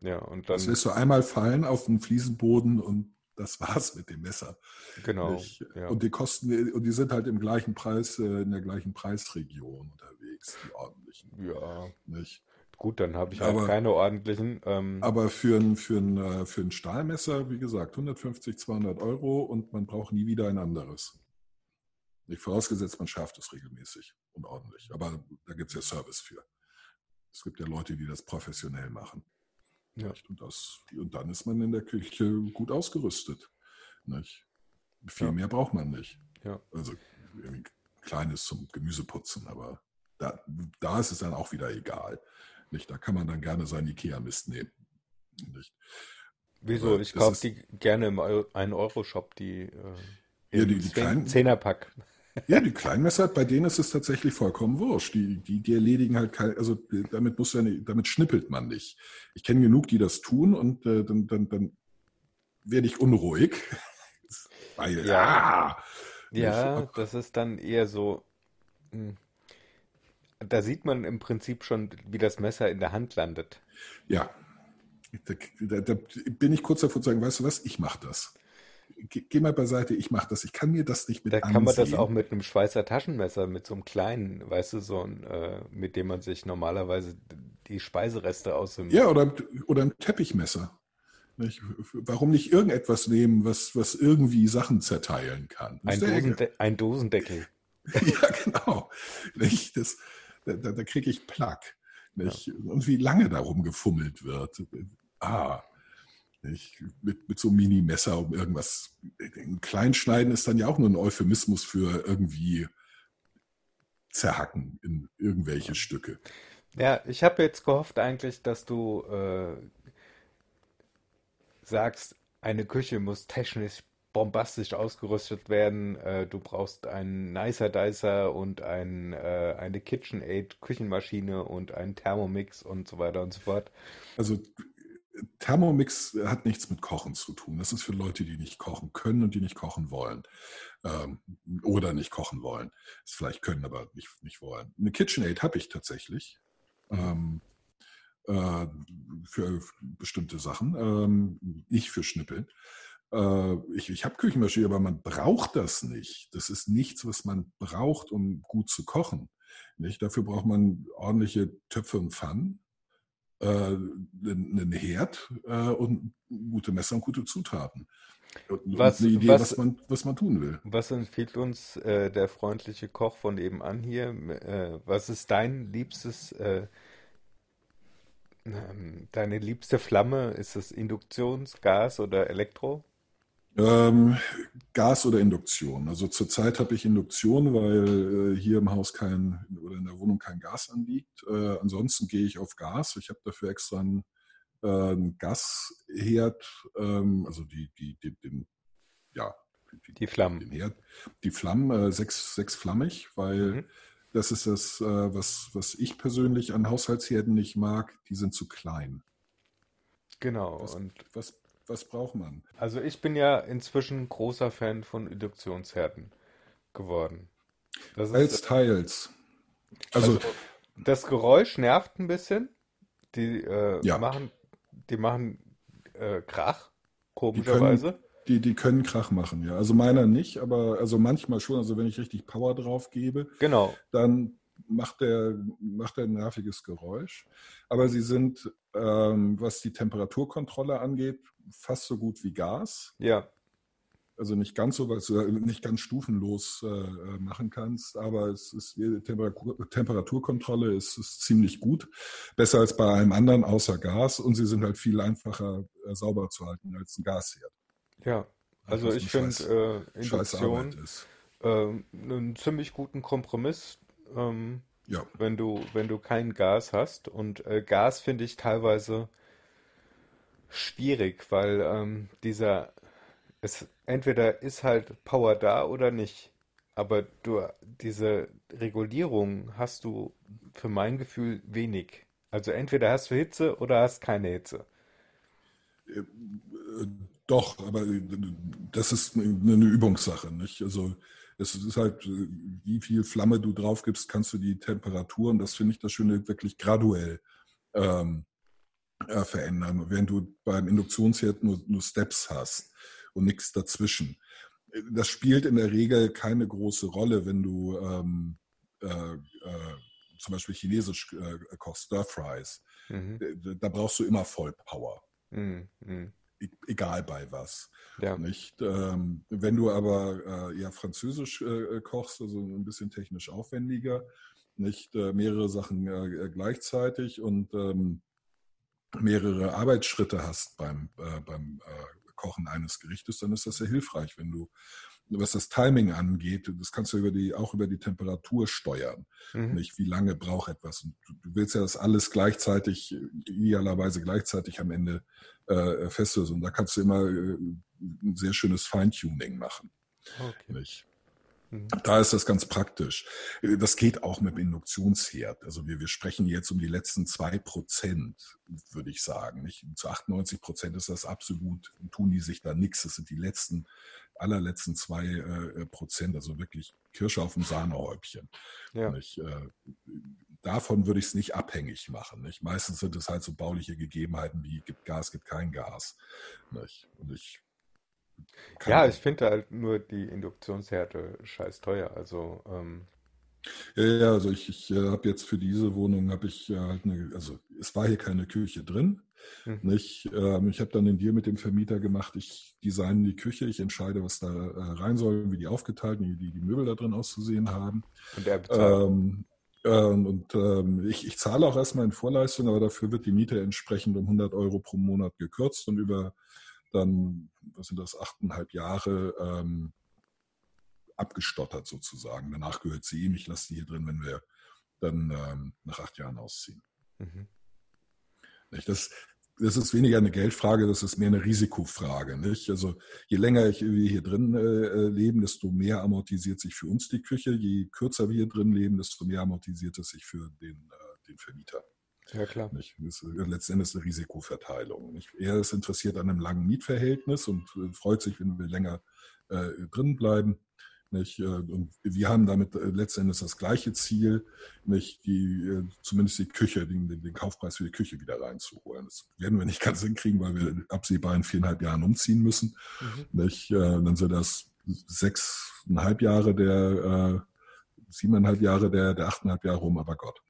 [SPEAKER 3] Ja, und
[SPEAKER 4] Das
[SPEAKER 3] dann,
[SPEAKER 4] lässt du einmal fallen auf den Fliesenboden und das war's mit dem Messer.
[SPEAKER 3] genau,
[SPEAKER 4] Nicht?
[SPEAKER 3] ja.
[SPEAKER 4] Und die kosten, und die sind halt im gleichen Preis, äh, in der gleichen Preisregion unterwegs, die ordentlichen.
[SPEAKER 3] Ja,
[SPEAKER 4] Nicht?
[SPEAKER 3] Gut, dann habe ich halt
[SPEAKER 4] Aber-
[SPEAKER 3] keine ordentlichen. Ähm,
[SPEAKER 4] Aber für ein, für, ein, äh, für ein Stahlmesser, wie gesagt, 150, 200 Euro und man braucht nie wieder ein anderes. Nicht vorausgesetzt, man schärft es regelmäßig und ordentlich. Aber da gibt es ja Service für. Es gibt ja Leute, die das professionell machen.
[SPEAKER 3] Ja.
[SPEAKER 4] Und, das, und dann ist man in der Küche gut ausgerüstet. Nicht? Viel
[SPEAKER 3] Ja.
[SPEAKER 4] mehr braucht man nicht.
[SPEAKER 3] Ja.
[SPEAKER 4] Also irgendwie Kleines zum Gemüseputzen, aber da, da ist es dann auch wieder egal. Nicht? Da kann man dann gerne seinen Ikea-Mist nehmen. Nicht?
[SPEAKER 3] wieso? Ich kaufe die gerne im 1-Euro-Shop, die, äh,
[SPEAKER 4] Ja, die- die kleinen-
[SPEAKER 3] Zehnerpack.
[SPEAKER 4] Ja, die Kleinmesser, bei denen ist es tatsächlich vollkommen wurscht. Die, die, die erledigen halt kein, also damit muss ja nicht, damit schnippelt man nicht. Ich kenne genug, die das tun und äh, dann, dann, dann werde ich unruhig. Weil,
[SPEAKER 3] Ja.
[SPEAKER 4] ah,
[SPEAKER 3] Ja,
[SPEAKER 4] Nicht?
[SPEAKER 3] das ist dann eher so. Da sieht man im Prinzip schon, wie das Messer in der Hand landet.
[SPEAKER 4] ja. Da, da, da bin ich kurz davor zu sagen, weißt du was, ich mache das. Geh, geh mal beiseite, ich mache das. Ich kann mir das nicht mit
[SPEAKER 3] Da kann man das
[SPEAKER 4] ansehen.
[SPEAKER 3] auch mit einem Schweißer Taschenmesser, mit so einem kleinen, weißt du, so ein, äh, mit dem man sich normalerweise die Speisereste aus dem.
[SPEAKER 4] Ja, oder, oder ein Teppichmesser. Nicht? Warum nicht irgendetwas nehmen, was, was irgendwie Sachen zerteilen kann?
[SPEAKER 3] ein. Dosende ein Dosendeckel.
[SPEAKER 4] Ja, genau. Nicht? Das, da da, da kriege ich Plack. Nicht? Und wie lange darum gefummelt wird. Ah. Nicht? Mit, mit so einem Mini-Messer um irgendwas. Ein Kleinschneiden ist dann ja auch nur ein Euphemismus für irgendwie zerhacken in irgendwelche Stücke.
[SPEAKER 3] Ja, ich habe jetzt gehofft eigentlich, dass du äh, sagst, eine Küche muss technisch bombastisch ausgerüstet werden. Äh, du brauchst einen Nicer Dicer und ein, äh, eine KitchenAid Küchenmaschine und einen Thermomix und so weiter und so fort.
[SPEAKER 4] Also Thermomix hat nichts mit Kochen zu tun. Das ist für Leute, die nicht kochen können und die nicht kochen wollen. Ähm, oder nicht kochen wollen. Das vielleicht können, aber nicht, nicht wollen. Eine KitchenAid habe ich tatsächlich. Ähm, äh, für bestimmte Sachen. Ähm, nicht für Schnippeln. Äh, ich ich habe Küchenmaschine, aber man braucht das nicht. Das ist nichts, was man braucht, um gut zu kochen. Nicht? Dafür braucht man ordentliche Töpfe und Pfannen äh, einen Herd äh, und gute Messer und gute Zutaten. Und,
[SPEAKER 3] Was-
[SPEAKER 4] eine Idee,
[SPEAKER 3] was-
[SPEAKER 4] was, man, was man tun will.
[SPEAKER 3] Was empfiehlt uns äh, der freundliche Koch von nebenan hier? Äh, was ist dein liebstes, äh, ähm, deine liebste Flamme? Ist es Induktions-, Gas- oder Elektro?
[SPEAKER 4] Ähm, Gas oder Induktion. Also zurzeit habe ich Induktion, weil äh, hier im Haus kein oder in der Wohnung kein Gas anliegt. Äh, ansonsten gehe ich auf Gas. Ich habe dafür extra einen, äh, Gasherd, ähm, also die, die, die, den, ja,
[SPEAKER 3] Die Flammen.
[SPEAKER 4] Den Herd, die Flammen, äh, sechs, sechsflammig, weil
[SPEAKER 3] Mhm.
[SPEAKER 4] das ist das, äh, was, was ich persönlich an Haushaltsherden nicht mag. Die sind zu klein.
[SPEAKER 3] Genau.
[SPEAKER 4] Was,
[SPEAKER 3] Und
[SPEAKER 4] was, was braucht man?
[SPEAKER 3] also ich bin ja inzwischen großer Fan von Induktionsherden geworden. Das
[SPEAKER 4] Teils,
[SPEAKER 3] ist,
[SPEAKER 4] teils. Also,
[SPEAKER 3] also das Geräusch nervt ein bisschen. Die äh,
[SPEAKER 4] Ja.
[SPEAKER 3] machen, die machen äh, Krach, komischerweise.
[SPEAKER 4] die, die können Krach machen, ja. Also meiner nicht, aber also manchmal schon. Also wenn ich richtig Power drauf gebe,
[SPEAKER 3] Genau.
[SPEAKER 4] dann macht der, macht er ein nerviges Geräusch. Aber sie sind, ähm, was die Temperaturkontrolle angeht, fast so gut wie Gas.
[SPEAKER 3] Ja.
[SPEAKER 4] Also nicht ganz so, was du nicht ganz stufenlos äh, äh, machen kannst, aber es ist die Temperatur, Temperaturkontrolle ist, ist ziemlich gut. Besser als bei einem anderen außer Gas und sie sind halt viel einfacher äh, sauber zu halten als ein Gasherd.
[SPEAKER 3] Ja. Also ich finde äh, Induktion ähm, einen ziemlich guten Kompromiss. Ähm,
[SPEAKER 4] Ja.
[SPEAKER 3] wenn du, wenn du kein Gas hast. Und äh, Gas finde ich teilweise schwierig, weil ähm, dieser, es entweder ist halt Power da oder nicht. Aber du, diese Regulierung hast du für mein Gefühl wenig. Also entweder hast du Hitze oder hast keine Hitze.
[SPEAKER 4] Äh, Doch, aber äh, das ist eine Übungssache, nicht? Also es ist halt, äh, wie viel Flamme du drauf gibst, kannst du die Temperatur, und das finde ich das Schöne, wirklich graduell ähm, äh, verändern. Während du beim Induktionsherd nur, nur Steps hast und nichts dazwischen. Das spielt in der Regel keine große Rolle, wenn du ähm, äh, äh, zum Beispiel chinesisch äh, kochst, Stir Fries.
[SPEAKER 3] Mhm.
[SPEAKER 4] Da, da brauchst du immer Vollpower
[SPEAKER 3] Mhm.
[SPEAKER 4] Egal bei was.
[SPEAKER 3] Ja.
[SPEAKER 4] Nicht? Ähm, wenn du aber äh, eher französisch äh, kochst, also ein bisschen technisch aufwendiger, nicht äh, mehrere Sachen äh, gleichzeitig und ähm, mehrere Arbeitsschritte hast beim, äh, beim äh, Kochen eines Gerichtes, dann ist das sehr hilfreich, wenn du was das Timing angeht, das kannst du über die, auch über die Temperatur steuern.
[SPEAKER 3] Mhm.
[SPEAKER 4] Nicht, wie lange braucht etwas. Und du, willst ja das alles gleichzeitig, idealerweise gleichzeitig am Ende äh, festlösen. Und da kannst du immer äh, ein sehr schönes Feintuning machen.
[SPEAKER 3] Okay.
[SPEAKER 4] Nicht?
[SPEAKER 3] Mhm.
[SPEAKER 4] Da ist das ganz praktisch. Das geht auch mit dem Induktionsherd. Also wir, wir sprechen jetzt um die letzten zwei Prozent, würde ich sagen. Nicht? Zu 98 Prozent ist das absolut, tun die sich da nichts. Das sind die letzten, allerletzten zwei äh, Prozent, also wirklich Kirsche auf dem Sahnehäubchen.
[SPEAKER 3] Ja.
[SPEAKER 4] Nicht? Äh, davon würde ich es nicht abhängig machen. Nicht? Meistens sind es halt so bauliche Gegebenheiten wie gibt Gas, gibt kein Gas. Nicht? Und ich
[SPEAKER 3] Ja, ich finde halt nur die Induktionsherde scheiß teuer. Also, ähm,
[SPEAKER 4] Ja, ja, also ich, ich äh, habe jetzt für diese Wohnung habe ich äh, halt eine, also es war hier keine Küche drin.
[SPEAKER 3] Mhm.
[SPEAKER 4] Nicht? Ähm, ich habe dann den Deal mit dem Vermieter gemacht. Ich designe die Küche, ich entscheide, was da äh, rein soll, wie die aufgeteilt, wie die, die Möbel da drin auszusehen haben.
[SPEAKER 3] und er bezahlt.
[SPEAKER 4] Ähm, ähm, und ähm, ich, ich zahle auch erstmal in Vorleistung, aber dafür wird die Miete entsprechend um 100 Euro pro Monat gekürzt und über dann, was sind das, achteinhalb Jahre ähm, abgestottert sozusagen. Danach gehört sie ihm. Ich lasse die hier drin, wenn wir dann ähm, nach acht Jahren ausziehen.
[SPEAKER 3] Mhm.
[SPEAKER 4] Das, das ist weniger eine Geldfrage, das ist mehr eine Risikofrage. Nicht? Also je länger ich, wir hier drin äh, leben, desto mehr amortisiert sich für uns die Küche. Je kürzer wir hier drin leben, desto mehr amortisiert es sich für den, äh, den Vermieter.
[SPEAKER 3] Ja, klar.
[SPEAKER 4] Nicht? Das ist letztendlich eine Risikoverteilung. Nicht? Er ist interessiert an einem langen Mietverhältnis und äh, freut sich, wenn wir länger äh, drin bleiben. Nicht? Äh, Und wir haben damit äh, letztendlich das gleiche Ziel, nicht die, äh, zumindest die Küche, den, den Kaufpreis für die Küche wieder reinzuholen. Das werden wir nicht ganz hinkriegen, weil wir absehbar in viereinhalb Jahren umziehen müssen.
[SPEAKER 3] Mhm.
[SPEAKER 4] Nicht? Dann sind das sechseinhalb Jahre der, äh, siebeneinhalb Jahre der, der achteinhalb Jahre rum, aber Gott.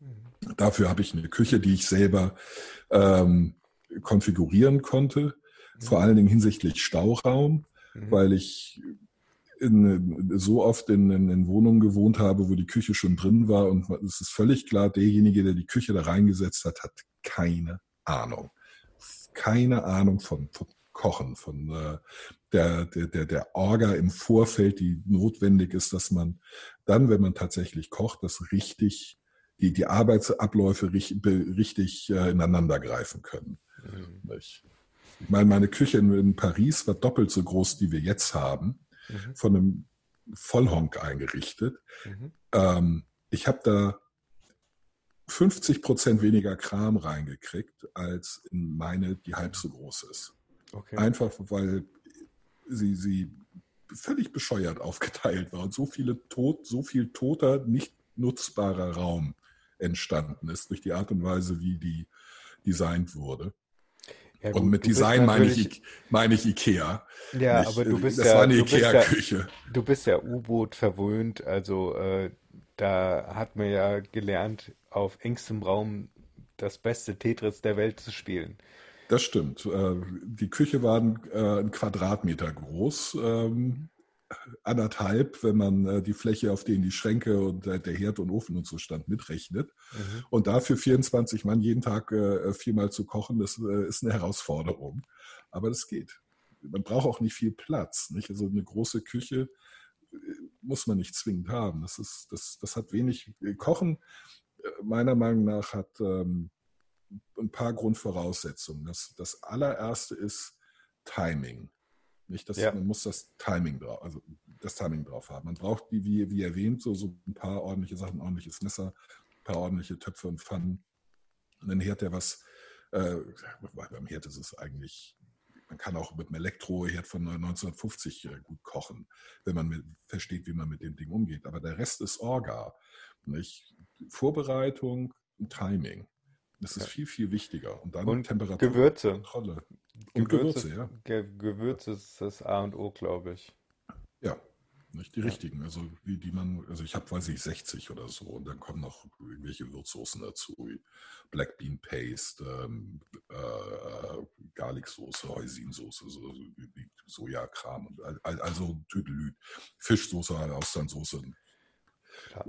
[SPEAKER 3] Mhm.
[SPEAKER 4] Dafür habe ich eine Küche, die ich selber ähm, konfigurieren konnte, vor allen Dingen hinsichtlich Stauraum,
[SPEAKER 3] Mhm.
[SPEAKER 4] weil ich in, so oft in, in, in Wohnungen gewohnt habe, wo die Küche schon drin war und es ist völlig klar, derjenige, der die Küche da reingesetzt hat, hat keine Ahnung. Keine Ahnung von, von Kochen, von äh, der, der, der, der Orga im Vorfeld, die notwendig ist, dass man dann, wenn man tatsächlich kocht, das richtig, die, die Arbeitsabläufe richtig, richtig äh, ineinander greifen können.
[SPEAKER 3] Mhm.
[SPEAKER 4] Ich meine, meine Küche in, in Paris war doppelt so groß, die wir jetzt haben,
[SPEAKER 3] Mhm.
[SPEAKER 4] von einem Vollhonk eingerichtet.
[SPEAKER 3] Mhm.
[SPEAKER 4] Ähm, ich habe da 50 Prozent weniger Kram reingekriegt, als in meine, die halb so groß ist.
[SPEAKER 3] Okay.
[SPEAKER 4] Einfach weil sie, sie völlig bescheuert aufgeteilt war und so viele tot, so viel toter, nicht nutzbarer Raum entstanden ist durch die Art und Weise, wie die designt wurde.
[SPEAKER 3] Ja,
[SPEAKER 4] Und
[SPEAKER 3] gut,
[SPEAKER 4] mit
[SPEAKER 3] du bist
[SPEAKER 4] Design meine ich, meine ich Ikea.
[SPEAKER 3] Ja,
[SPEAKER 4] Nicht-
[SPEAKER 3] aber du bist
[SPEAKER 4] das
[SPEAKER 3] ja,
[SPEAKER 4] war eine
[SPEAKER 3] ja,
[SPEAKER 4] Ikea-Küche.
[SPEAKER 3] du bist ja U-Boot verwöhnt, also äh, da hat man ja gelernt, auf engstem Raum das beste Tetris der Welt zu spielen.
[SPEAKER 4] Das stimmt. Äh, Die Küche war ein, äh, ein Quadratmeter groß, ähm, anderthalb, wenn man äh, die Fläche, auf denen die Schränke und der Herd und Ofen und so stand, mitrechnet.
[SPEAKER 3] Mhm.
[SPEAKER 4] Und dafür 24 Mann jeden Tag äh, viermal zu kochen, das äh, ist eine Herausforderung. Aber das geht. Man braucht auch nicht viel Platz. Nicht? Also eine große Küche, muss man nicht zwingend haben. Das, ist, das, das hat wenig. Kochen, meiner Meinung nach, hat ähm, ein paar Grundvoraussetzungen. Das, das allererste ist Timing. Nicht, dass
[SPEAKER 3] Ja.
[SPEAKER 4] man muss das Timing drauf, also das Timing drauf haben. Man braucht, wie, wie, wie erwähnt, so, so ein paar ordentliche Sachen, ein ordentliches Messer, ein paar ordentliche Töpfe und Pfannen. Und dann Herd, der was, äh, beim Herd ist es eigentlich, man kann auch mit einem Elektroherd von 1950 äh, gut kochen, wenn man mit, versteht, wie man mit dem Ding umgeht. Aber der Rest ist Orga. Nicht? Vorbereitung und Timing. Das ist
[SPEAKER 3] Ja.
[SPEAKER 4] viel, viel wichtiger. Und dann
[SPEAKER 3] Und
[SPEAKER 4] Temperatur.
[SPEAKER 3] Gewürze.
[SPEAKER 4] Kontrolle. Und Gewürze, ja.
[SPEAKER 3] Ge Gewürze ist das A und O, glaube ich.
[SPEAKER 4] Ja, nicht die
[SPEAKER 3] Ja.
[SPEAKER 4] richtigen. Also wie die man, also ich habe, weiß ich, 60 oder so und dann kommen noch irgendwelche Würzsoßen dazu, wie Black Bean Paste, ähm, äh, Garlicsoße, Hoisinsoße, so, Sojakram und all- also Tüdelüt, Fischsoße, Austernsoße,
[SPEAKER 3] Klar.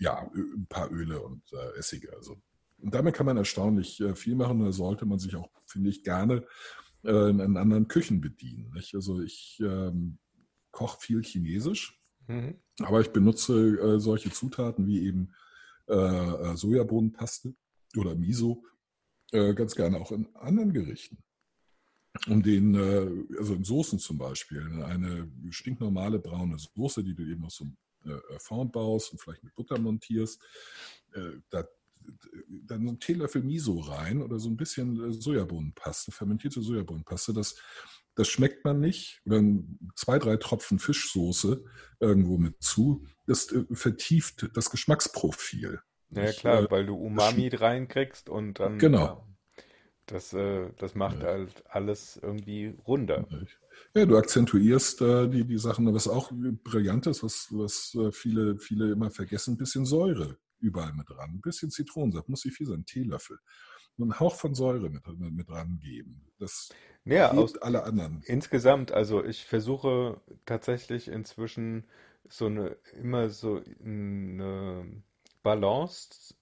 [SPEAKER 4] ja, Ö- ein paar Öle und äh, Essige. Also und damit kann man erstaunlich äh, viel machen. Da sollte man sich auch, finde ich, gerne äh, in anderen Küchen bedienen. Nicht? Also ich ähm, koche viel Chinesisch,
[SPEAKER 3] Mhm.
[SPEAKER 4] aber ich benutze äh, solche Zutaten wie eben äh, äh, Sojabohnenpaste oder Miso äh, ganz gerne auch in anderen Gerichten. Um den, äh, also in Soßen zum Beispiel, eine stinknormale braune Soße, die du eben aus so einem Fond baust und vielleicht mit Butter montierst, da, dann so einen Teelöffel Miso rein oder so ein bisschen äh, Sojabohnenpaste, fermentierte Sojabohnenpaste, das, das schmeckt man nicht. Oder zwei, drei Tropfen Fischsoße irgendwo mit zu. Das äh, vertieft das Geschmacksprofil.
[SPEAKER 3] Ja, ja,
[SPEAKER 4] Ich,
[SPEAKER 3] klar,
[SPEAKER 4] äh,
[SPEAKER 3] weil du Umami reinkriegst und dann.
[SPEAKER 4] Genau.
[SPEAKER 3] ja, das, äh, das macht
[SPEAKER 4] Ja.
[SPEAKER 3] halt alles irgendwie runder.
[SPEAKER 4] Ja, du akzentuierst äh, die, die Sachen, was auch brillant ist, was, was viele, viele immer vergessen, ein bisschen Säure überall mit dran. Ein bisschen Zitronensaft, muss nicht viel sein, ein Teelöffel. Und einen Hauch von Säure mit, mit, mit dran geben. Das
[SPEAKER 3] Ja, aus,
[SPEAKER 4] alle anderen.
[SPEAKER 3] insgesamt, also ich versuche tatsächlich inzwischen so eine, immer so eine Balance,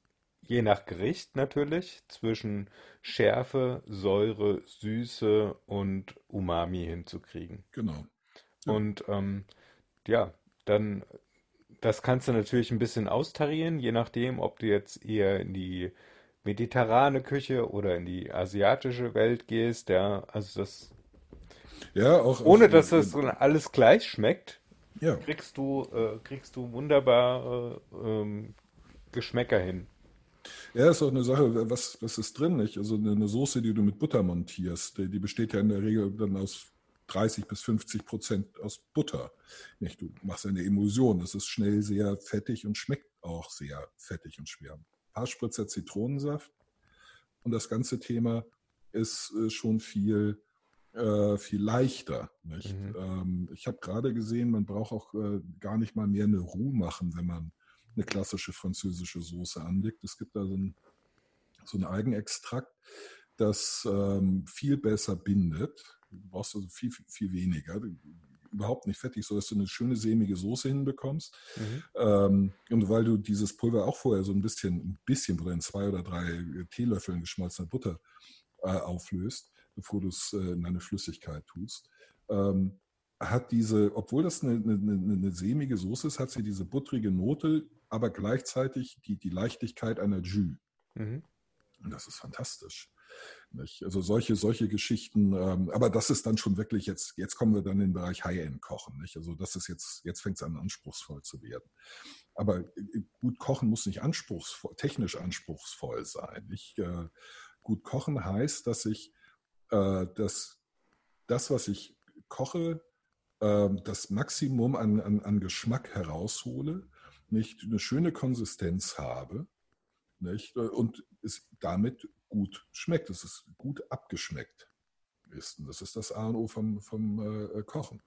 [SPEAKER 3] je nach Gericht natürlich, zwischen Schärfe, Säure, Süße und Umami hinzukriegen.
[SPEAKER 4] Genau. Ja.
[SPEAKER 3] Und ähm, ja, dann, das kannst du natürlich ein bisschen austarieren, je nachdem, ob du jetzt eher in die mediterrane Küche oder in die asiatische Welt gehst, ja, also das,
[SPEAKER 4] Ja, auch.
[SPEAKER 3] ohne
[SPEAKER 4] auch-
[SPEAKER 3] dass das so alles gleich schmeckt,
[SPEAKER 4] Ja,
[SPEAKER 3] kriegst du, äh, kriegst du wunderbar äh, ähm, Geschmäcker hin.
[SPEAKER 4] Ja, ist auch eine Sache, was, was ist drin, nicht? Also eine, eine Soße, die du mit Butter montierst, die, die besteht ja in der Regel dann aus 30 bis 50 Prozent aus Butter. Nicht? Du machst eine Emulsion, das ist schnell sehr fettig und schmeckt auch sehr fettig und schwer. Ein paar Spritzer Zitronensaft und das ganze Thema ist äh, schon viel, äh, viel leichter. Nicht?
[SPEAKER 3] Mhm.
[SPEAKER 4] Ähm, ich habe gerade gesehen, man braucht auch äh, gar nicht mal mehr eine Roux machen, wenn man eine klassische französische Soße anlegt. Es gibt da so ein, so ein Eigenextrakt, das ähm, viel besser bindet. Du brauchst also viel, viel, viel weniger. Überhaupt nicht fettig, sodass du eine schöne sämige Soße hinbekommst.
[SPEAKER 3] Mhm.
[SPEAKER 4] Ähm, und weil du dieses Pulver auch vorher so ein bisschen, ein bisschen Butter in zwei oder drei Teelöffeln geschmolzener Butter äh, auflöst, bevor du es äh, in eine Flüssigkeit tust, ähm, hat diese, obwohl das eine, eine, eine, eine sämige Soße ist, hat sie diese buttrige Note, aber gleichzeitig die, die Leichtigkeit einer Jus.
[SPEAKER 3] Mhm.
[SPEAKER 4] Und das ist fantastisch. Nicht? Also solche, solche Geschichten, ähm, aber das ist dann schon wirklich jetzt, jetzt kommen wir dann in den Bereich High-End-Kochen. Also das ist jetzt, jetzt fängt es an, anspruchsvoll zu werden. Aber äh, gut kochen muss nicht anspruchsvoll, technisch anspruchsvoll sein. Nicht? Äh, gut kochen heißt, dass ich äh, das, das, was ich koche, äh, das Maximum an, an, an Geschmack heraushole, nicht eine schöne Konsistenz habe, nicht? Und es damit gut schmeckt, dass es gut abgeschmeckt ist. Und das ist das A und O vom, vom äh, Kochen.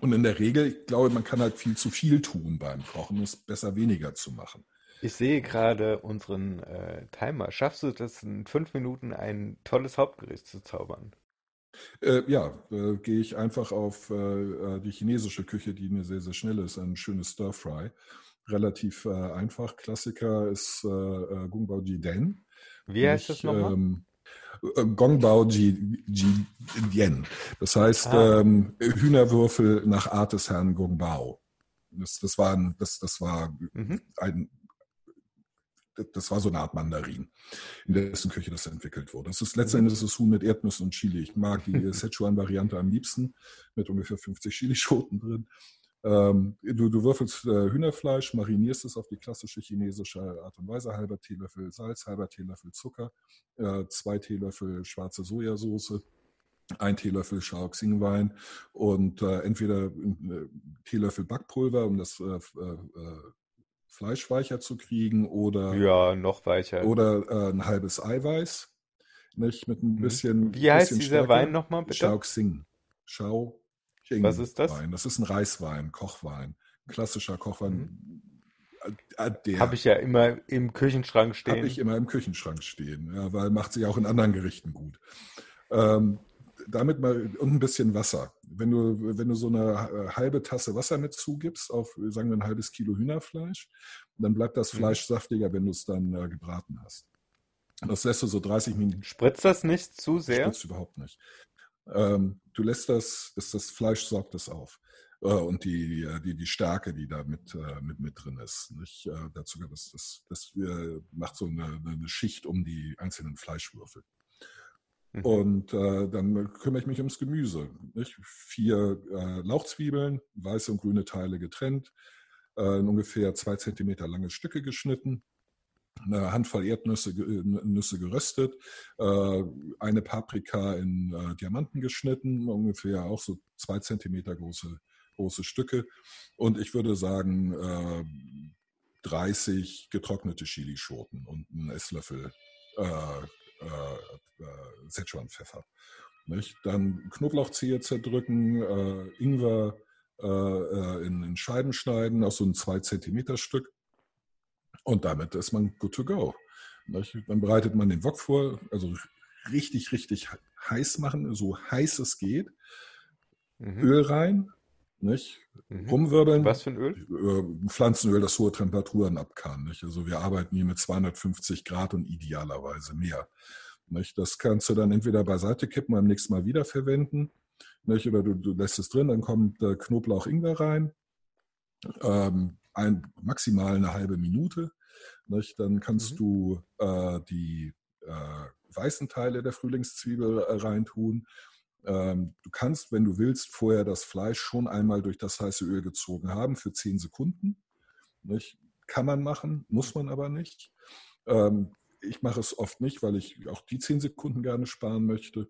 [SPEAKER 4] Und in der Regel, ich glaube, man kann halt viel zu viel tun beim Kochen. Es ist besser, weniger zu machen.
[SPEAKER 3] Ich sehe gerade unseren äh, Timer. Schaffst du das in fünf Minuten ein tolles Hauptgericht zu zaubern?
[SPEAKER 4] Äh, ja, äh, gehe ich einfach auf äh, die chinesische Küche, die eine sehr, sehr schnell ist, ein schönes Stir-Fry. Relativ äh, einfach. Klassiker ist äh, Gungbao Jiden.
[SPEAKER 3] Wie heißt das nochmal?
[SPEAKER 4] Ähm, äh, Gongbao Ji- Ji- Jian. Das heißt
[SPEAKER 3] Ah.
[SPEAKER 4] ähm, Hühnerwürfel nach Art des Herrn Gongbao. Das, das war, ein, das, das war
[SPEAKER 3] Mhm.
[SPEAKER 4] ein, das war so eine Art Mandarin, in dessen Küche das entwickelt wurde. Das ist letztendlich das ist Huhn mit Erdnüssen und Chili. Ich mag die Szechuan-Variante am liebsten mit ungefähr 50 Chilischoten drin. Ähm, du, du würfelst äh, Hühnerfleisch, marinierst es auf die klassische chinesische Art und Weise, halber Teelöffel Salz, halber Teelöffel Zucker, äh, zwei Teelöffel schwarze Sojasauce, ein Teelöffel Shaoxing-Wein und äh, entweder äh, Teelöffel Backpulver, um das äh, äh, äh, Fleisch weicher zu kriegen, oder,
[SPEAKER 3] Ja, noch weicher.
[SPEAKER 4] oder ein halbes Eiweiß, nicht, mit ein
[SPEAKER 3] Mhm.
[SPEAKER 4] bisschen
[SPEAKER 3] Wie heißt
[SPEAKER 4] bisschen
[SPEAKER 3] dieser
[SPEAKER 4] Stärke.
[SPEAKER 3] Wein nochmal, bitte?
[SPEAKER 4] Shaoxing. Shaoxing
[SPEAKER 3] Was ist das?
[SPEAKER 4] Wein. Das ist ein Reiswein, Kochwein. Klassischer Kochwein. Äh, Der
[SPEAKER 3] Habe ich ja immer im Küchenschrank stehen.
[SPEAKER 4] habe ich immer im Küchenschrank stehen, ja, weil macht sich auch in anderen Gerichten gut. Ähm, damit mal und ein bisschen Wasser. Wenn du, wenn du so eine äh, halbe Tasse Wasser mit zugibst auf, sagen wir, ein halbes Kilo Hühnerfleisch, dann bleibt das
[SPEAKER 3] Mhm.
[SPEAKER 4] Fleisch saftiger, wenn du es dann äh, gebraten hast. Das lässt du so 30 Minuten
[SPEAKER 3] Spritzt das nicht zu sehr?
[SPEAKER 4] Spritzt überhaupt nicht. Ähm, du lässt das, das, das Fleisch saugt es auf. Äh, und die, äh, die, die Stärke, die da mit, äh, mit, mit drin ist. Nicht? Äh, dazu das, das, das äh, macht so eine, eine Schicht um die einzelnen Fleischwürfel.
[SPEAKER 3] Mhm.
[SPEAKER 4] Und äh, dann kümmere ich mich ums Gemüse. Nicht? Vier äh, Lauchzwiebeln, weiße und grüne Teile getrennt, äh, in ungefähr zwei Zentimeter lange Stücke geschnitten, eine Handvoll Erdnüsse äh, Nüsse geröstet, äh, eine Paprika in äh, Diamanten geschnitten, ungefähr auch so zwei Zentimeter große, große Stücke. Und ich würde sagen, äh, 30 getrocknete Chilischoten und einen Esslöffel Szechuan-Pfeffer. Dann Knoblauchzehe zerdrücken, Ingwer in, in Scheiben schneiden, aus so einem 2 Zentimeter Stück. Und damit ist man good to go. Dann bereitet man den Wok vor, also richtig, richtig heiß machen, so heiß es geht.
[SPEAKER 3] Mhm.
[SPEAKER 4] Öl rein, nicht?
[SPEAKER 3] Mhm.
[SPEAKER 4] rumwirbeln.
[SPEAKER 3] Was für ein Öl?
[SPEAKER 4] Äh, Pflanzenöl, das hohe Temperaturen ab kann. Nicht? Also wir arbeiten hier mit 250 Grad und idealerweise mehr. Nicht? Das kannst du dann entweder beiseite kippen, beim nächsten Mal wiederverwenden. Nicht? Oder du, du lässt es drin, dann kommt äh, Knoblauch, Ingwer rein. Ähm, ein, maximal eine halbe Minute. Nicht? Dann kannst
[SPEAKER 3] Mhm.
[SPEAKER 4] du äh, die äh, weißen Teile der Frühlingszwiebel äh, reintun. Ähm, du kannst, wenn du willst, vorher das Fleisch schon einmal durch das heiße Öl gezogen haben für 10 Sekunden. Nicht? Kann man machen, muss man aber nicht. Ähm, ich mache es oft nicht, weil ich auch die 10 Sekunden gerne sparen möchte.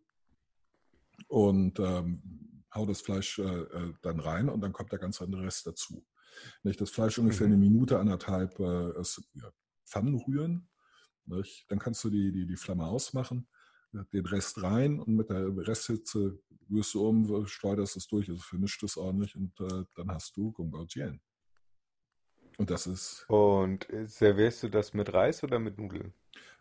[SPEAKER 4] Und ähm, hau das Fleisch äh, äh, dann rein und dann kommt der ganze andere Rest dazu. Nicht? Das Fleisch ungefähr
[SPEAKER 3] Mhm.
[SPEAKER 4] eine Minute, anderthalb äh, es, ja, Pfannen rühren. Nicht? Dann kannst du die, die, die Flamme ausmachen, den Rest rein und mit der Resthitze rührst du um, schleuderst es durch, also vermischt es ordentlich und äh, dann hast du Gungbao Jian. Und das ist,
[SPEAKER 3] Und servierst du das mit Reis oder mit Nudeln?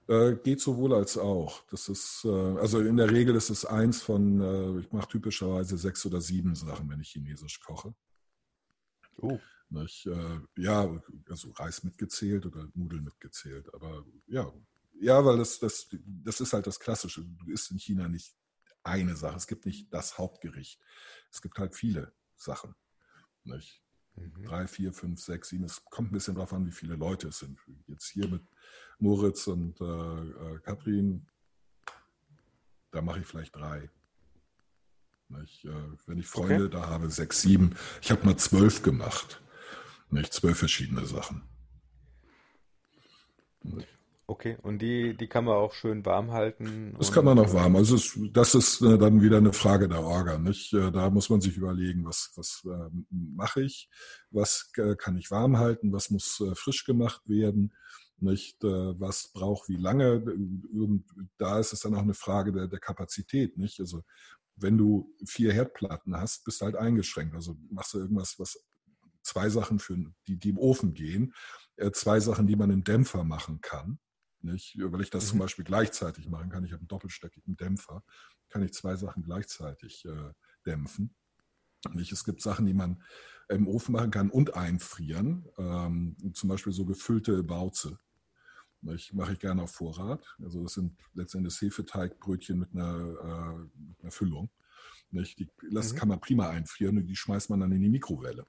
[SPEAKER 4] äh, geht sowohl als auch. Das ist, äh, also in der Regel ist es eins von, äh, ich mache typischerweise sechs oder sieben Sachen, wenn ich Chinesisch koche.
[SPEAKER 3] Oh.
[SPEAKER 4] Nicht? Äh, ja, also Reis mitgezählt oder Nudeln mitgezählt. Aber ja, ja, weil das, das, das ist halt das Klassische. Du isst in China nicht eine Sache. Es gibt nicht das Hauptgericht. Es gibt halt viele Sachen. Nicht?
[SPEAKER 3] Mhm.
[SPEAKER 4] Drei, vier, fünf, sechs, sieben. Es kommt ein bisschen drauf an, wie viele Leute es sind. Jetzt hier mit Moritz und äh, äh, Katrin, da mache ich vielleicht drei. Nicht? Äh, wenn ich Freunde
[SPEAKER 3] Okay.
[SPEAKER 4] da habe, sechs, sieben. Ich habe mal zwölf gemacht. Nicht? Zwölf verschiedene Sachen.
[SPEAKER 3] Okay, und die, die kann man auch schön warm halten.
[SPEAKER 4] Das kann man auch
[SPEAKER 3] äh,
[SPEAKER 4] warm. Also es, das ist äh, dann wieder eine Frage der Orga. Nicht? Äh, Da muss man sich überlegen, was, was ähm, mache ich, was äh, kann ich warm halten, was muss äh, frisch gemacht werden, nicht? Äh, was braucht wie lange. Und da ist es dann auch eine Frage der, der Kapazität. Nicht? Also wenn du vier Herdplatten hast, bist du halt eingeschränkt. Also machst du irgendwas, was zwei Sachen für die, die im Ofen gehen, äh, zwei Sachen, die man im Dämpfer machen kann. Nicht? Weil ich das
[SPEAKER 3] Mhm.
[SPEAKER 4] zum Beispiel gleichzeitig machen kann. Ich habe einen doppelstöckigen Dämpfer, kann ich zwei Sachen gleichzeitig äh, dämpfen. Nicht? Es gibt Sachen, die man im Ofen machen kann und einfrieren. Ähm, zum Beispiel so gefüllte Bauze. Nicht? Mache ich gerne auf Vorrat. Also das sind letztendlich Hefeteigbrötchen mit einer, äh, mit einer Füllung. Nicht? Die, das
[SPEAKER 3] Mhm.
[SPEAKER 4] kann man prima einfrieren und die schmeißt man dann in die Mikrowelle.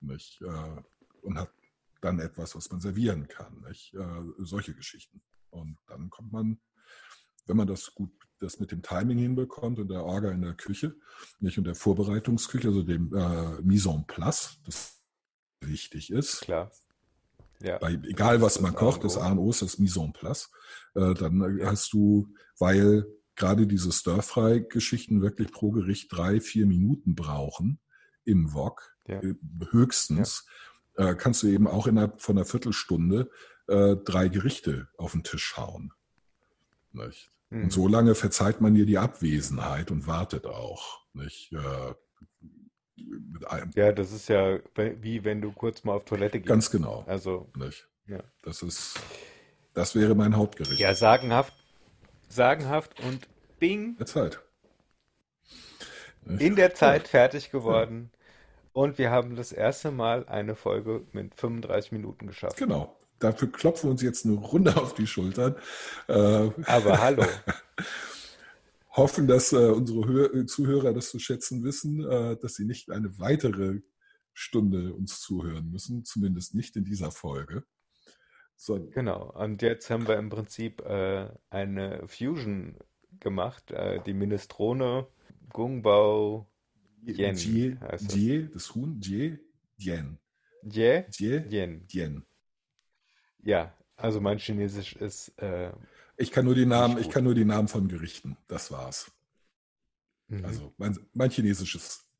[SPEAKER 4] Nicht? Äh, und hat dann etwas, was man servieren kann. Nicht? Äh, solche Geschichten. Und dann kommt man, wenn man das gut, das mit dem Timing hinbekommt und der Orga in der Küche, nicht und der Vorbereitungsküche, also dem äh, Mise en place, das wichtig ist.
[SPEAKER 3] Klar.
[SPEAKER 4] Ja. Bei, egal was man kocht, das A und O ist das Mise en place. Äh, dann ja. hast du, weil gerade diese Stir-Fry-Geschichten wirklich pro Gericht drei, vier Minuten brauchen im Wok, ja. Äh, höchstens, äh, kannst du eben auch innerhalb von einer Viertelstunde äh, drei Gerichte auf den Tisch hauen. Nicht? Mhm. Und so lange verzeiht man dir die Abwesenheit und wartet auch. Nicht?
[SPEAKER 3] Ja, das ist ja wie wenn du kurz mal auf Toilette gehst.
[SPEAKER 4] Ganz genau.
[SPEAKER 3] Also,
[SPEAKER 4] nicht? Ja. Das ist, das wäre mein Hauptgericht.
[SPEAKER 3] Ja, sagenhaft, sagenhaft und bing.
[SPEAKER 4] Zeit.
[SPEAKER 3] In der Zeit fertig geworden. Und wir haben das erste Mal eine Folge mit 35 Minuten geschafft.
[SPEAKER 4] Genau. Dafür klopfen wir uns jetzt eine Runde auf die Schultern.
[SPEAKER 3] Äh, Aber hallo.
[SPEAKER 4] hoffen, dass äh, unsere Hör Zuhörer das zu schätzen wissen, äh, dass sie nicht eine weitere Stunde uns zuhören müssen, zumindest nicht in dieser Folge.
[SPEAKER 3] So. Genau, und jetzt haben wir im Prinzip äh, eine Fusion gemacht, äh, die Minestrone Gungbao
[SPEAKER 4] Yen. Jie, Jie, das Huhn, Jie, Yen.
[SPEAKER 3] Jie,
[SPEAKER 4] Jie,
[SPEAKER 3] Yen.
[SPEAKER 4] Yen.
[SPEAKER 3] Ja, also mein Chinesisch ist. Äh,
[SPEAKER 4] ich kann nur die Namen, ich kann nur die Namen von Gerichten. Das war's. Mhm. Also mein, mein Chinesisch ist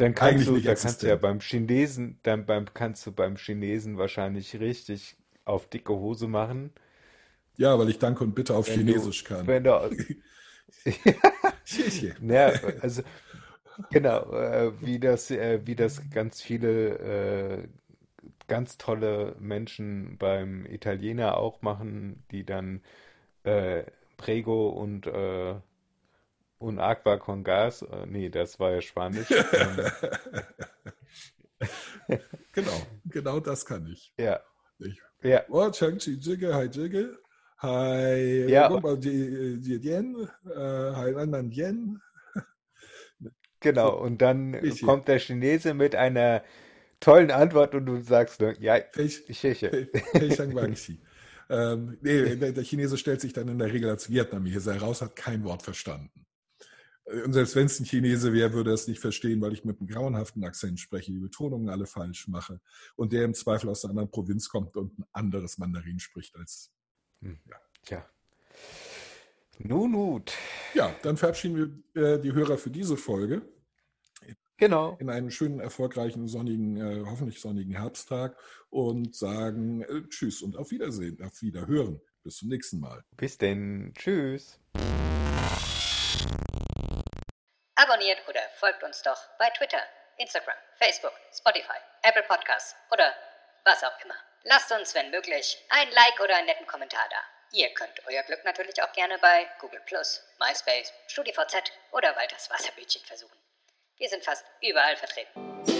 [SPEAKER 3] dann kannst du, da kannst du ja beim Chinesen, dann beim, kannst du beim Chinesen wahrscheinlich richtig auf dicke Hose machen.
[SPEAKER 4] Ja, weil ich Danke und Bitte auf wenn Chinesisch
[SPEAKER 3] du,
[SPEAKER 4] kann.
[SPEAKER 3] Wenn du, ja, also genau, äh, wie das, äh, wie das ganz viele äh, ganz tolle Menschen beim Italiener auch machen, die dann äh, Prego und äh, und Aqua con Gas, äh, nee, das war ja Spanisch.
[SPEAKER 4] genau, genau das kann ich.
[SPEAKER 3] Ja.
[SPEAKER 4] Ich,
[SPEAKER 3] ja.
[SPEAKER 4] Oh, Changchi Jigge, Hi Jigge, Hi
[SPEAKER 3] ja.
[SPEAKER 4] Yen, Hi Nan Yen.
[SPEAKER 3] Genau, und dann kommt der Chinese mit einer tollen Antwort und du sagst nur, ja, ich
[SPEAKER 4] ähm, nee, der, der Chinese stellt sich dann in der Regel als Vietnamese heraus, hat kein Wort verstanden. Und selbst wenn es ein Chinese wäre, würde er es nicht verstehen, weil ich mit einem grauenhaften Akzent spreche, die Betonungen alle falsch mache und der im Zweifel aus einer anderen Provinz kommt und ein anderes Mandarin spricht als.
[SPEAKER 3] Hm. Ja. Tja. Nun gut.
[SPEAKER 4] Ja, dann verabschieden wir äh, die Hörer für diese Folge.
[SPEAKER 3] Genau.
[SPEAKER 4] In einen schönen, erfolgreichen, sonnigen, äh, hoffentlich sonnigen Herbsttag und sagen äh, Tschüss und auf Wiedersehen, auf Wiederhören. Bis zum nächsten Mal.
[SPEAKER 3] Bis denn. Tschüss.
[SPEAKER 5] Abonniert oder folgt uns doch bei Twitter, Instagram, Facebook, Spotify, Apple Podcasts oder was auch immer. Lasst uns, wenn möglich, ein Like oder einen netten Kommentar da. Ihr könnt euer Glück natürlich auch gerne bei Google MySpace, StudiVZ oder Walters Wasserbütchen versuchen. Wir sind fast überall vertreten.